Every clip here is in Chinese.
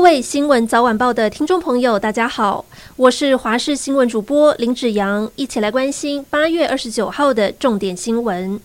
各位新闻早晚报的听众朋友，大家好，我是华视新闻主播林子阳，一起来关心八月二十九号的重点新闻。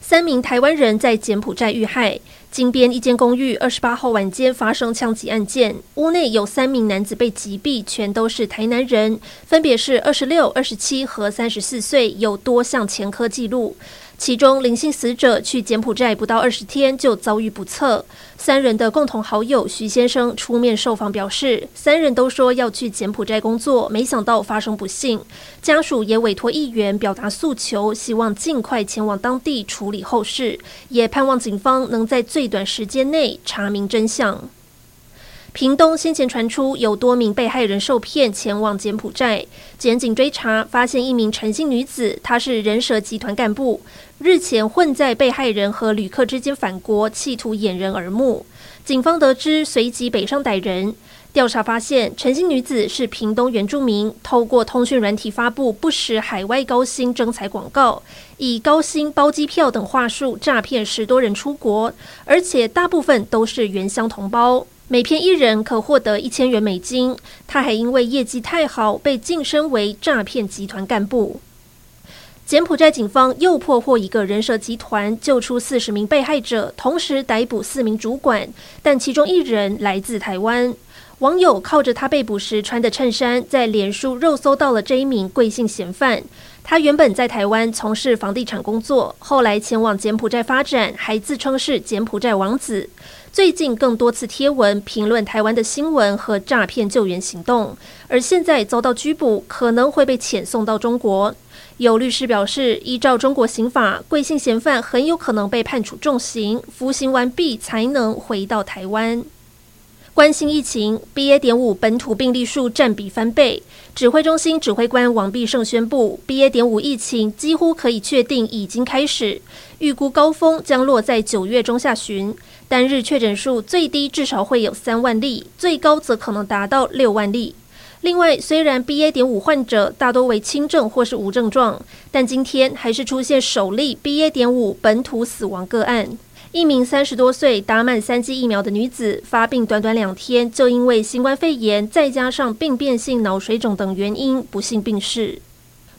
三名台湾人在柬埔寨遇害。金边一间公寓二十八号晚间发生枪击案件，屋内有三名男子被击毙，全都是台南人，分别是二十六、二十七和三十四岁，有多项前科记录。其中，林姓死者去柬埔寨不到二十天就遭遇不测。三人的共同好友徐先生出面受访表示，三人都说要去柬埔寨工作，没想到发生不幸。家属也委托议员表达诉求，希望尽快前往当地处理后事，也盼望警方能在最短时间内查明真相。屏东先前传出有多名被害人受骗前往柬埔寨，检警追查发现一名陈姓女子，她是人蛇集团干部，日前混在被害人和旅客之间返国，企图掩人耳目。警方得知，随即北上逮人。调查发现，陈姓女子是屏东原住民，透过通讯软体发布不实海外高薪征才广告，以高薪包机票等话术诈骗十多人出国，而且大部分都是原乡同胞。每骗一人可获得一千元美金。他还因为业绩太好，被晋升为诈骗集团干部。柬埔寨警方又破获一个人蛇集团，救出四十名被害者，同时逮捕四名主管，但其中一人来自台湾。网友靠着他被捕时穿的衬衫，在脸书肉搜到了这一名贵姓嫌犯。他原本在台湾从事房地产工作，后来前往柬埔寨发展，还自称是柬埔寨王子。最近更多次贴文评论台湾的新闻和诈骗救援行动，而现在遭到拘捕，可能会被遣送到中国。有律师表示，依照中国刑法，贵姓嫌犯很有可能被判处重刑，服刑完毕才能回到台湾。关心疫情，BA. 点五本土病例数占比翻倍。指挥中心指挥官王必胜宣布，BA. 点五疫情几乎可以确定已经开始，预估高峰将落在九月中下旬，单日确诊数最低至少会有三万例，最高则可能达到六万例。另外，虽然 BA. 点五患者大多为轻症或是无症状，但今天还是出现首例 BA. 点五本土死亡个案。一名三十多岁、打满三剂疫苗的女子发病短短两天，就因为新冠肺炎再加上病变性脑水肿等原因不幸病逝。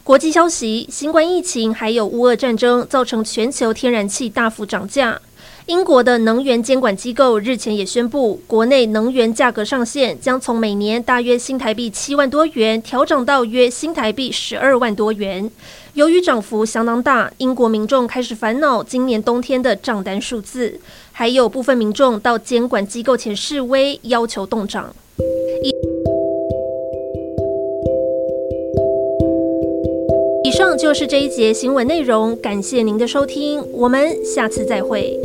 国际消息：新冠疫情还有乌俄战争造成全球天然气大幅涨价。英国的能源监管机构日前也宣布，国内能源价格上限将从每年大约新台币七万多元调整到约新台币十二万多元。由于涨幅相当大，英国民众开始烦恼今年冬天的账单数字，还有部分民众到监管机构前示威，要求冻涨。以上就是这一节新闻内容，感谢您的收听，我们下次再会。